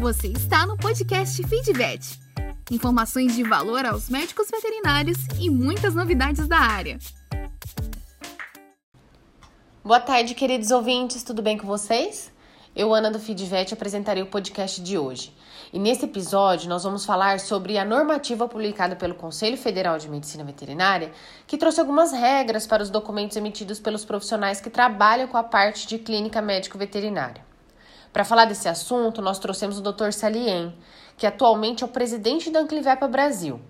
Você está no podcast Feedvet. Informações de valor aos médicos veterinários e muitas novidades da área. Boa tarde, queridos ouvintes, tudo bem com vocês? Eu, Ana do Feedvet, apresentarei o podcast de hoje. E nesse episódio nós vamos falar sobre a normativa publicada pelo Conselho Federal de Medicina Veterinária, que trouxe algumas regras para os documentos emitidos pelos profissionais que trabalham com a parte de clínica médico-veterinária. Para falar desse assunto, nós trouxemos o Dr. Salien, que atualmente é o presidente da Anclivepa Brasil.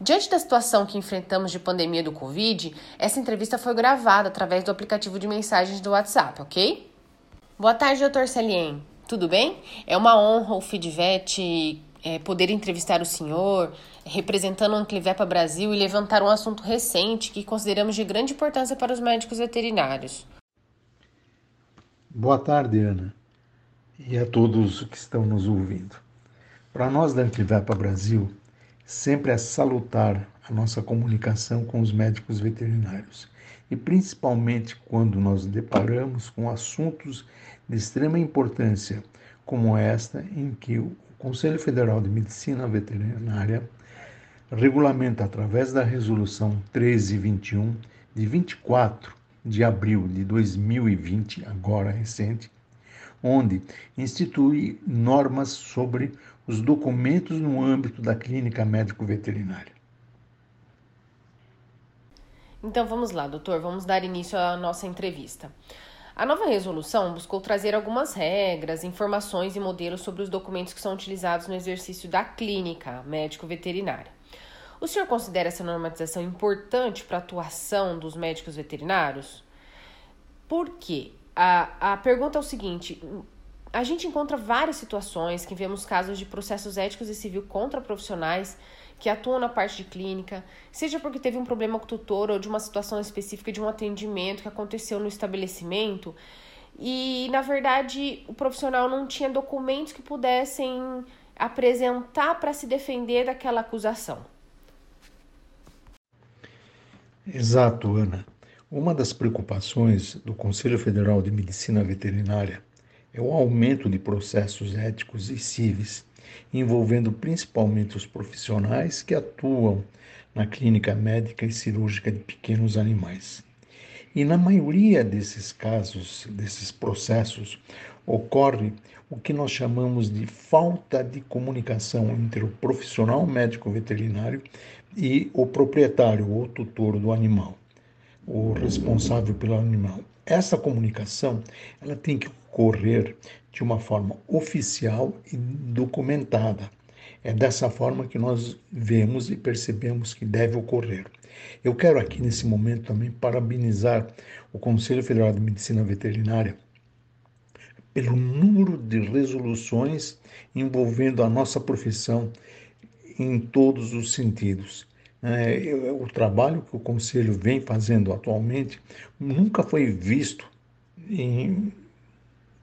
Diante da situação que enfrentamos de pandemia do Covid, essa entrevista foi gravada através do aplicativo de mensagens do WhatsApp, ok? Boa tarde, Dr. Salien. Tudo bem? É uma honra o Feedvet é, poder entrevistar o senhor, representando o Anclivepa Brasil e levantar um assunto recente que consideramos de grande importância para os médicos veterinários. Boa tarde, Ana e a todos que estão nos ouvindo. Para nós da Antivepa Brasil, sempre é salutar a nossa comunicação com os médicos veterinários e principalmente quando nos deparamos com assuntos de extrema importância, como esta em que o Conselho Federal de Medicina Veterinária regulamenta através da resolução 1321 de 24 de abril de 2020, agora recente, onde institui normas sobre os documentos no âmbito da clínica médico-veterinária. Então vamos lá, doutor, vamos dar início à nossa entrevista. A nova resolução buscou trazer algumas regras, informações e modelos sobre os documentos que são utilizados no exercício da clínica médico-veterinária. O senhor considera essa normatização importante para a atuação dos médicos veterinários? Por quê? A, a pergunta é o seguinte: a gente encontra várias situações que vemos casos de processos éticos e civil contra profissionais que atuam na parte de clínica, seja porque teve um problema com o tutor ou de uma situação específica de um atendimento que aconteceu no estabelecimento e, na verdade, o profissional não tinha documentos que pudessem apresentar para se defender daquela acusação. Exato, Ana. Uma das preocupações do Conselho Federal de Medicina Veterinária é o aumento de processos éticos e cíveis, envolvendo principalmente os profissionais que atuam na clínica médica e cirúrgica de pequenos animais. E na maioria desses casos, desses processos, ocorre o que nós chamamos de falta de comunicação entre o profissional médico veterinário e o proprietário ou tutor do animal o responsável pelo animal. Essa comunicação ela tem que ocorrer de uma forma oficial e documentada. É dessa forma que nós vemos e percebemos que deve ocorrer. Eu quero aqui nesse momento também parabenizar o Conselho Federal de Medicina Veterinária pelo número de resoluções envolvendo a nossa profissão em todos os sentidos. É, o trabalho que o Conselho vem fazendo atualmente nunca foi visto em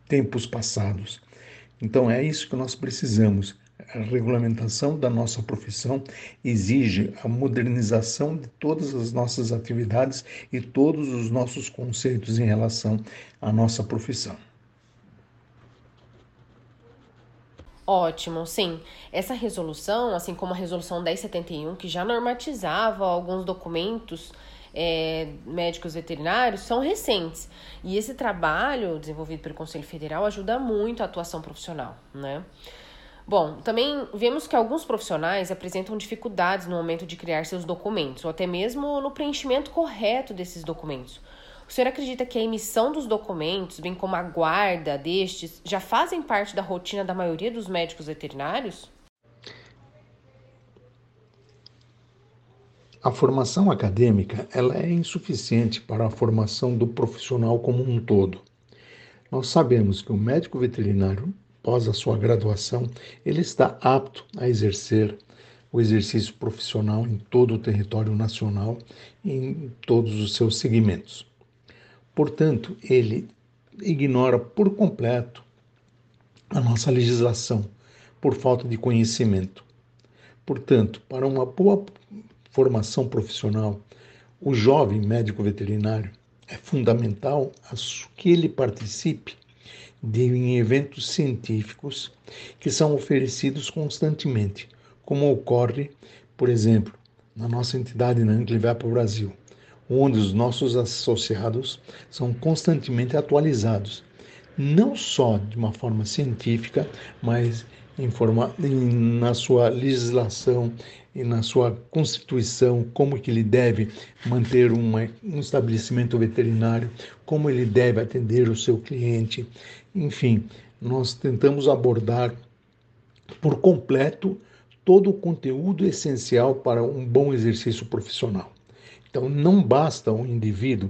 tempos passados. Então é isso que nós precisamos. A regulamentação da nossa profissão exige a modernização de todas as nossas atividades e todos os nossos conceitos em relação à nossa profissão. Ótimo, sim. Essa resolução, assim como a resolução 1071, que já normatizava alguns documentos é, médicos veterinários, são recentes. E esse trabalho desenvolvido pelo Conselho Federal ajuda muito a atuação profissional, né? Bom, também vemos que alguns profissionais apresentam dificuldades no momento de criar seus documentos, ou até mesmo no preenchimento correto desses documentos. O senhor acredita que a emissão dos documentos, bem como a guarda destes, já fazem parte da rotina da maioria dos médicos veterinários? A formação acadêmica ela é insuficiente para a formação do profissional como um todo. Nós sabemos que o médico veterinário, após a sua graduação, ele está apto a exercer o exercício profissional em todo o território nacional, em todos os seus segmentos. Portanto, ele ignora por completo a nossa legislação por falta de conhecimento. Portanto, para uma boa formação profissional, o jovem médico veterinário é fundamental que ele participe de eventos científicos que são oferecidos constantemente, como ocorre, por exemplo, na nossa entidade na o Brasil, onde os nossos associados são constantemente atualizados, não só de uma forma científica, mas em forma, em, na sua legislação e na sua constituição, como que ele deve manter uma, um estabelecimento veterinário, como ele deve atender o seu cliente, enfim, nós tentamos abordar por completo todo o conteúdo essencial para um bom exercício profissional. Então, não basta um indivíduo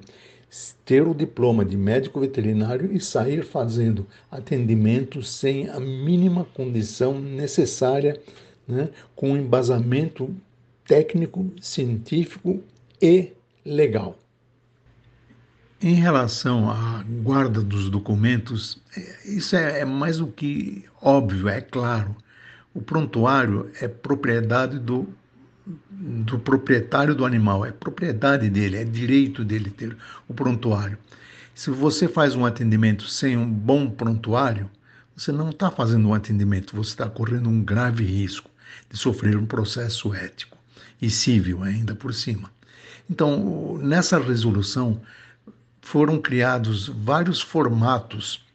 ter o diploma de médico veterinário e sair fazendo atendimento sem a mínima condição necessária, né, com embasamento técnico, científico e legal. Em relação à guarda dos documentos, é, isso é, é mais do que óbvio, é claro. O prontuário é propriedade do, do proprietário do animal, é propriedade dele, é direito dele ter o prontuário. Se você faz um atendimento sem um bom prontuário, você não está fazendo um atendimento, você está correndo um grave risco de sofrer um processo ético e civil ainda por cima. Então, nessa resolução foram criados vários formatos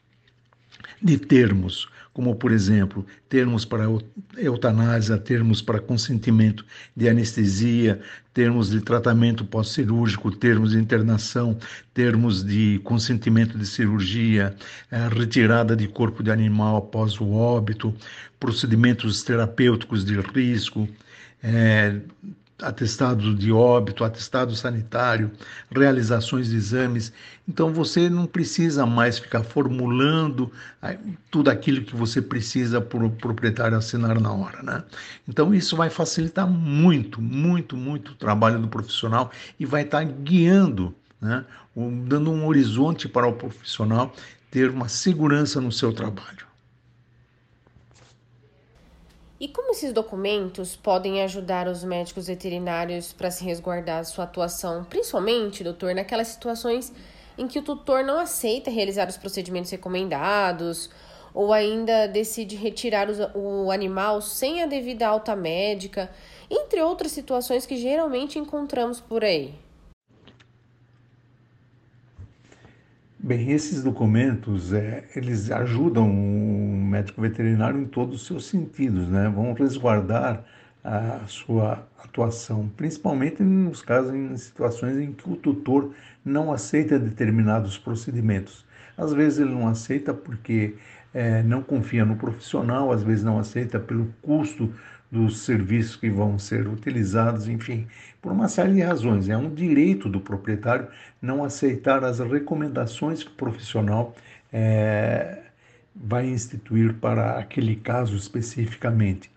de termos como, por exemplo, termos para eutanásia, termos para consentimento de anestesia, termos de tratamento pós-cirúrgico, termos de internação, termos de consentimento de cirurgia, eh, retirada de corpo de animal após o óbito, procedimentos terapêuticos de risco, é, atestado de óbito, atestado sanitário, realizações de exames. Então você não precisa mais ficar formulando tudo aquilo que você precisa para o proprietário assinar na hora, né? Então isso vai facilitar muito, muito, muito o trabalho do profissional e vai estar guiando, né? dando um horizonte para o profissional ter uma segurança no seu trabalho. E como esses documentos podem ajudar os médicos veterinários para se resguardar da sua atuação, principalmente, doutor, naquelas situações em que o tutor não aceita realizar os procedimentos recomendados ou ainda decide retirar o animal sem a devida alta médica, entre outras situações que geralmente encontramos por aí? Bem, esses documentos, é, eles ajudam médico veterinário em todos os seus sentidos, né? Vão resguardar a sua atuação, principalmente nos casos, em situações em que o tutor não aceita determinados procedimentos. Às vezes ele não aceita porque é, não confia no profissional, às vezes não aceita pelo custo dos serviços que vão ser utilizados, enfim, por uma série de razões. É um direito do proprietário não aceitar as recomendações que o profissional é, vai instituir para aquele caso especificamente.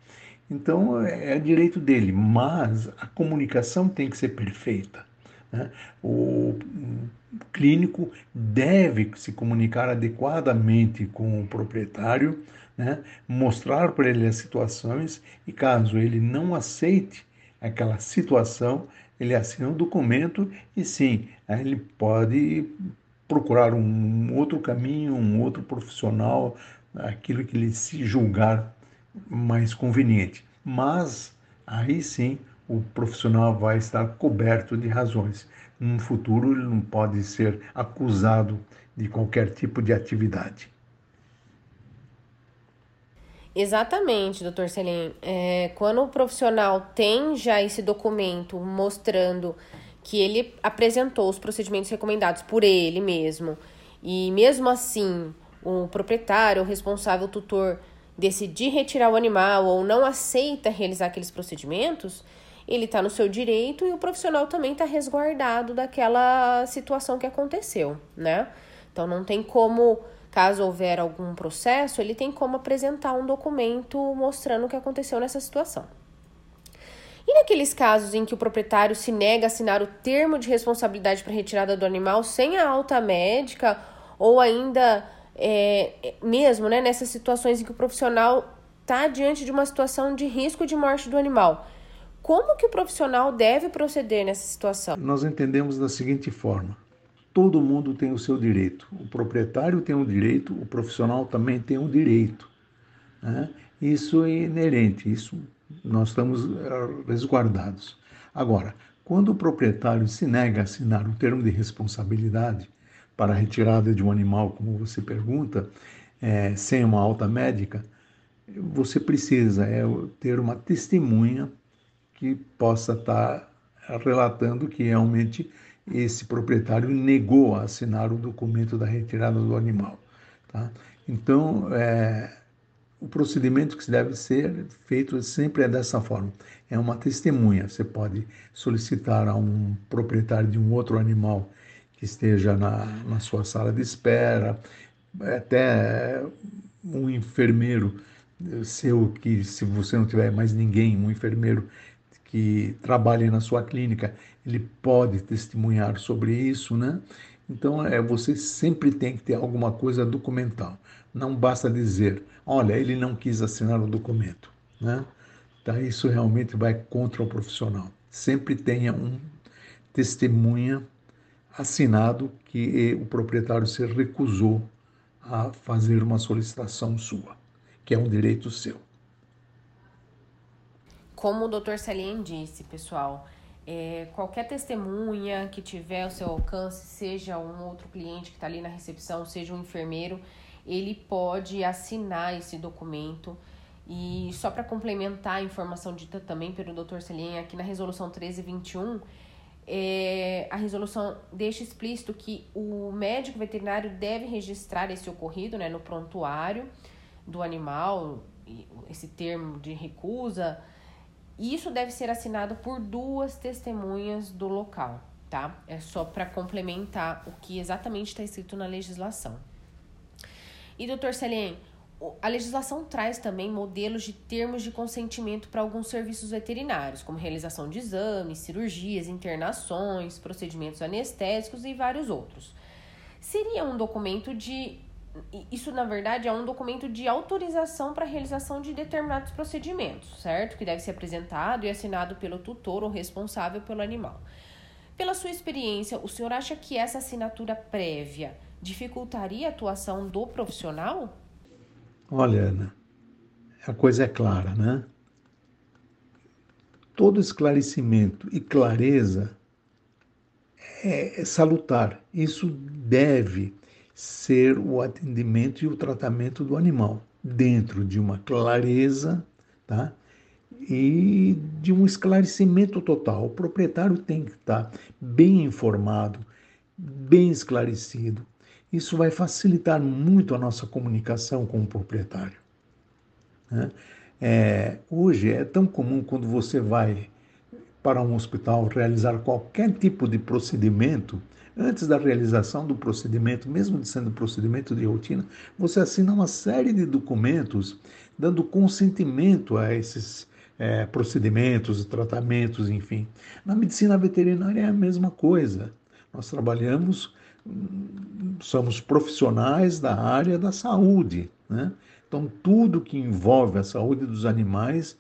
Então, é, é direito dele, mas a comunicação tem que ser perfeita. Né? O clínico deve se comunicar adequadamente com o proprietário né? mostrar para ele as situações e caso ele não aceite aquela situação, ele assina um documento e sim, ele pode procurar um outro caminho, um outro profissional, aquilo que ele se julgar mais conveniente. Mas aí sim o profissional vai estar coberto de razões. No futuro ele não pode ser acusado de qualquer tipo de atividade. Exatamente, doutor Selim. É, quando o profissional tem já esse documento mostrando que ele apresentou os procedimentos recomendados por ele mesmo, e mesmo assim o proprietário, o responsável, o tutor decidir retirar o animal ou não aceita realizar aqueles procedimentos, ele está no seu direito e o profissional também está resguardado daquela situação que aconteceu, né? Então não tem como Caso houver algum processo, ele tem como apresentar um documento mostrando o que aconteceu nessa situação. E naqueles casos em que o proprietário se nega a assinar o termo de responsabilidade para retirada do animal sem a alta médica, ou ainda é, mesmo né, nessas situações em que o profissional está diante de uma situação de risco de morte do animal, como que o profissional deve proceder nessa situação? Nós entendemos da seguinte forma: todo mundo tem o seu direito. O proprietário tem o direito, o profissional também tem o direito. Né? Isso é inerente, isso nós estamos eh, resguardados. Agora, quando o proprietário se nega a assinar o termo de responsabilidade para a retirada de um animal, como você pergunta, é, sem uma alta médica, você precisa é, ter uma testemunha que possa estar relatando que realmente esse proprietário negou a assinar o documento da retirada do animal. Tá? Então, é, o procedimento que deve ser feito sempre é dessa forma. É uma testemunha. Você pode solicitar a um proprietário de um outro animal que esteja na, na sua sala de espera, até um enfermeiro seu que, se você não tiver mais ninguém, um enfermeiro que trabalhe na sua clínica, ele pode testemunhar sobre isso, né? Então, é, você sempre tem que ter alguma coisa documental. Não basta dizer, olha, ele não quis assinar o documento, né? Tá, isso realmente vai contra o profissional. Sempre tenha um testemunha assinado que o proprietário se recusou a fazer uma solicitação sua, que é um direito seu. Como o Dr. Salien disse, pessoal, é, qualquer testemunha que tiver ao seu alcance, seja um outro cliente que está ali na recepção, seja um enfermeiro, ele pode assinar esse documento. E só para complementar a informação dita também pelo Dr. Celien, aqui na resolução 1321, é, a resolução deixa explícito que o médico veterinário deve registrar esse ocorrido né, no prontuário do animal, esse termo de recusa, isso deve ser assinado por duas testemunhas do local, tá? É só para complementar o que exatamente está escrito na legislação. E, doutor Celien, a legislação traz também modelos de termos de consentimento para alguns serviços veterinários, como realização de exames, cirurgias, internações, procedimentos anestésicos e vários outros. Seria um documento de isso na verdade é um documento de autorização para realização de determinados procedimentos, certo? Que deve ser apresentado e assinado pelo tutor ou responsável pelo animal. Pela sua experiência, o senhor acha que essa assinatura prévia dificultaria a atuação do profissional? Olha, Ana, a coisa é clara, né? Todo esclarecimento e clareza é salutar. Isso deve ser o atendimento e o tratamento do animal, dentro de uma clareza tá? e de um esclarecimento total. O proprietário tem que estar bem informado, bem esclarecido. Isso vai facilitar muito a nossa comunicação com o proprietário. Né? É, hoje é tão comum quando você vai para um hospital realizar qualquer tipo de procedimento, Antes da realização do procedimento, mesmo sendo procedimento de rotina, você assina uma série de documentos dando consentimento a esses é, procedimentos, tratamentos, enfim. Na medicina veterinária é a mesma coisa. Nós trabalhamos, somos profissionais da área da saúde, né? Então, tudo que envolve a saúde dos animais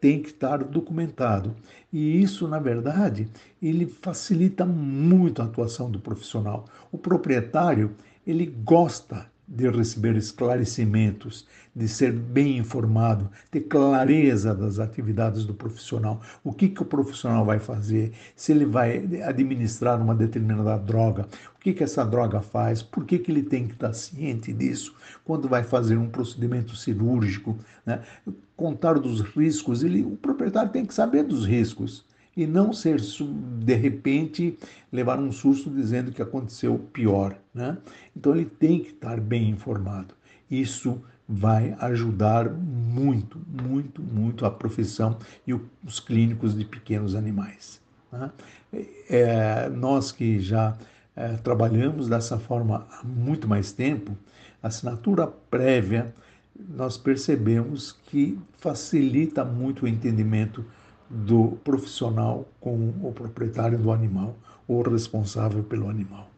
tem que estar documentado. E isso, na verdade, ele facilita muito a atuação do profissional. O proprietário, ele gosta de receber esclarecimentos, de ser bem informado, ter clareza das atividades do profissional, o que, que o profissional vai fazer, se ele vai administrar uma determinada droga, o que, que essa droga faz, por que, que ele tem que estar ciente disso, quando vai fazer um procedimento cirúrgico, né? Contar dos riscos, ele, o proprietário tem que saber dos riscos e não ser de repente levar um susto dizendo que aconteceu pior, né? Então ele tem que estar bem informado. Isso vai ajudar muito, muito, muito a profissão e os clínicos de pequenos animais. Né? É, nós que já é, trabalhamos dessa forma há muito mais tempo, a assinatura prévia nós percebemos que facilita muito o entendimento do profissional com o proprietário do animal ou responsável pelo animal.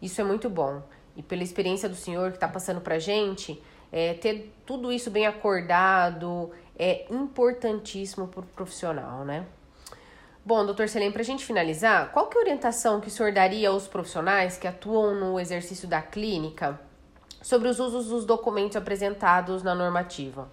Isso é muito bom. E pela experiência do senhor que está passando para a gente, é, ter tudo isso bem acordado é importantíssimo para o profissional, né? Bom, doutor Selem, para a gente finalizar, qual que é a orientação que o senhor daria aos profissionais que atuam no exercício da clínica sobre os usos dos documentos apresentados na normativa?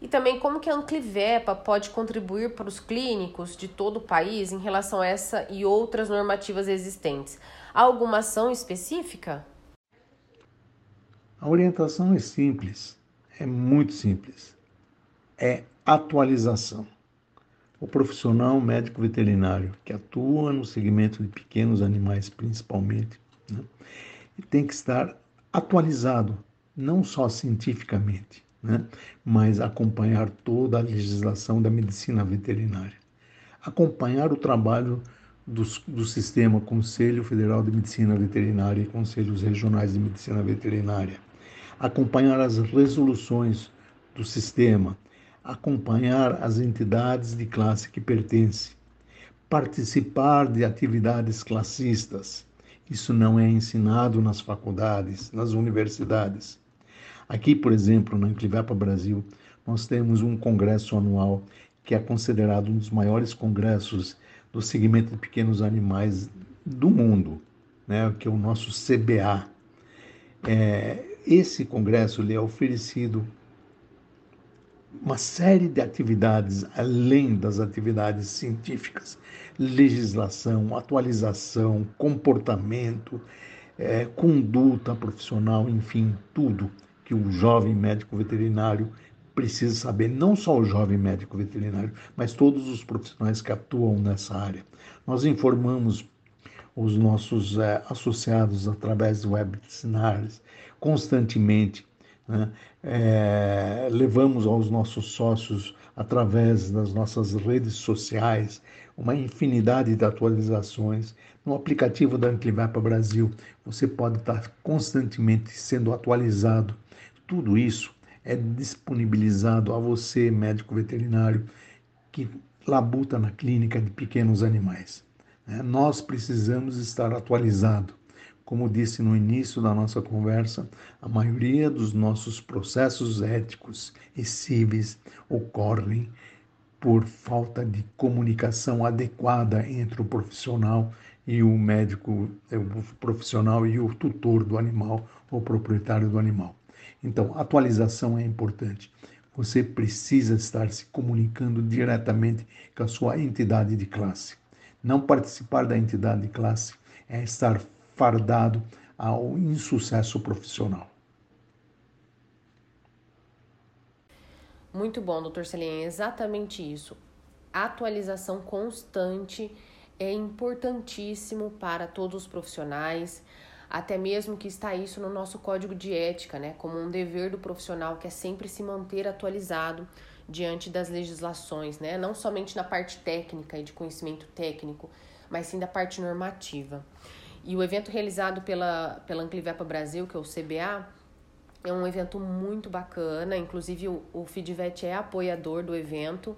E também como que a Anclivepa pode contribuir para os clínicos de todo o país em relação a essa e outras normativas existentes? Há alguma ação específica? A orientação é simples, é muito simples. É atualização. O profissional médico veterinário que atua no segmento de pequenos animais, principalmente, né, tem que estar atualizado, não só cientificamente, né? mas acompanhar toda a legislação da medicina veterinária. Acompanhar o trabalho do, do Sistema Conselho Federal de Medicina Veterinária e Conselhos Regionais de Medicina Veterinária. Acompanhar as resoluções do sistema, acompanhar as entidades de classe que pertence, participar de atividades classistas. Isso não é ensinado nas faculdades, nas universidades. Aqui, por exemplo, na Inclivepa Brasil, nós temos um congresso anual que é considerado um dos maiores congressos do segmento de pequenos animais do mundo, né, que é o nosso CBA. É, esse congresso lhe é oferecido uma série de atividades além das atividades científicas, legislação, atualização, comportamento, é, conduta profissional, enfim, tudo que o jovem médico veterinário precisa saber, não só o jovem médico veterinário, mas todos os profissionais que atuam nessa área. Nós informamos os nossos é, associados através de webinars constantemente. Né? É, levamos aos nossos sócios, através das nossas redes sociais, uma infinidade de atualizações. No aplicativo da Anclivepa Brasil, você pode estar constantemente sendo atualizado tudo isso é disponibilizado a você, médico veterinário, que labuta na clínica de pequenos animais. Né? Nós precisamos estar atualizados. Como disse no início da nossa conversa, a maioria dos nossos processos éticos e cíveis ocorrem por falta de comunicação adequada entre o profissional e o médico, o profissional e o tutor do animal ou proprietário do animal. Então, atualização é importante. Você precisa estar se comunicando diretamente com a sua entidade de classe. Não participar da entidade de classe é estar fardado ao insucesso profissional. Muito bom, doutor Celim, é exatamente isso. atualização constante é importantíssimo para todos os profissionais até mesmo que está isso no nosso código de ética, né, como um dever do profissional que é sempre se manter atualizado diante das legislações, né, não somente na parte técnica e de conhecimento técnico, mas sim da parte normativa. E o evento realizado pela, pela Anclivepa Brasil, que é o CBA, é um evento muito bacana, inclusive o, o Fidvet é apoiador do evento,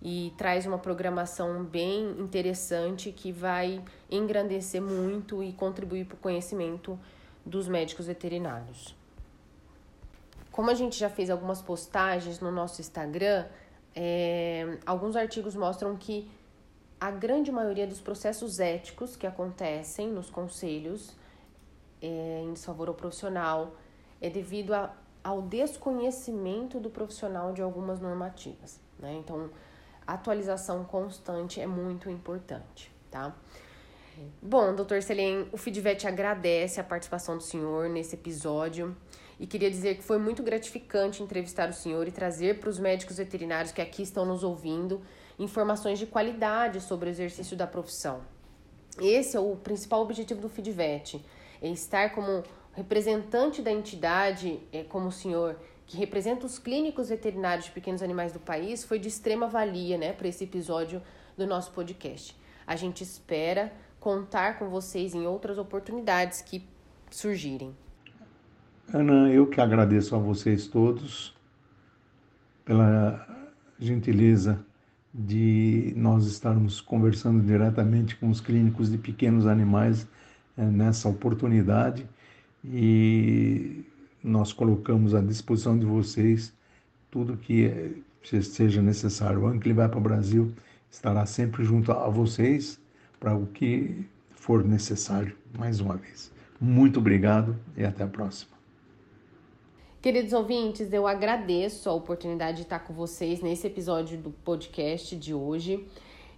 e traz uma programação bem interessante que vai engrandecer muito e contribuir para o conhecimento dos médicos veterinários. Como a gente já fez algumas postagens no nosso Instagram, é, alguns artigos mostram que a grande maioria dos processos éticos que acontecem nos conselhos é, em desfavor ao profissional é devido a, ao desconhecimento do profissional de algumas normativas. Né? Então, atualização constante é muito importante, tá? Bom, doutor Selim, o Feedvet agradece a participação do senhor nesse episódio e queria dizer que foi muito gratificante entrevistar o senhor e trazer para os médicos veterinários que aqui estão nos ouvindo informações de qualidade sobre o exercício da profissão. Esse é o principal objetivo do Feedvet, é estar como representante da entidade, é, como o senhor, que representa os clínicos veterinários de pequenos animais do país, foi de extrema valia né, para esse episódio do nosso podcast. A gente espera contar com vocês em outras oportunidades que surgirem. Ana, eu que agradeço a vocês todos pela gentileza de nós estarmos conversando diretamente com os clínicos de pequenos animais eh, nessa oportunidade e nós colocamos à disposição de vocês tudo que seja necessário. O Ancli vai para o Brasil estará sempre junto a vocês para o que for necessário, mais uma vez. Muito obrigado e até a próxima. Queridos ouvintes, eu agradeço a oportunidade de estar com vocês nesse episódio do podcast de hoje.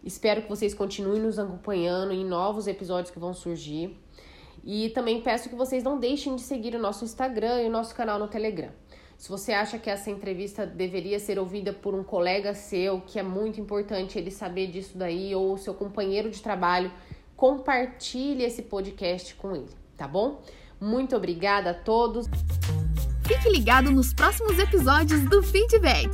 Espero que vocês continuem nos acompanhando em novos episódios que vão surgir. E também peço que vocês não deixem de seguir o nosso Instagram e o nosso canal no Telegram. Se você acha que essa entrevista deveria ser ouvida por um colega seu, que é muito importante ele saber disso daí, ou seu companheiro de trabalho, compartilhe esse podcast com ele, tá bom? Muito obrigada a todos. Fique ligado nos próximos episódios do Feedback.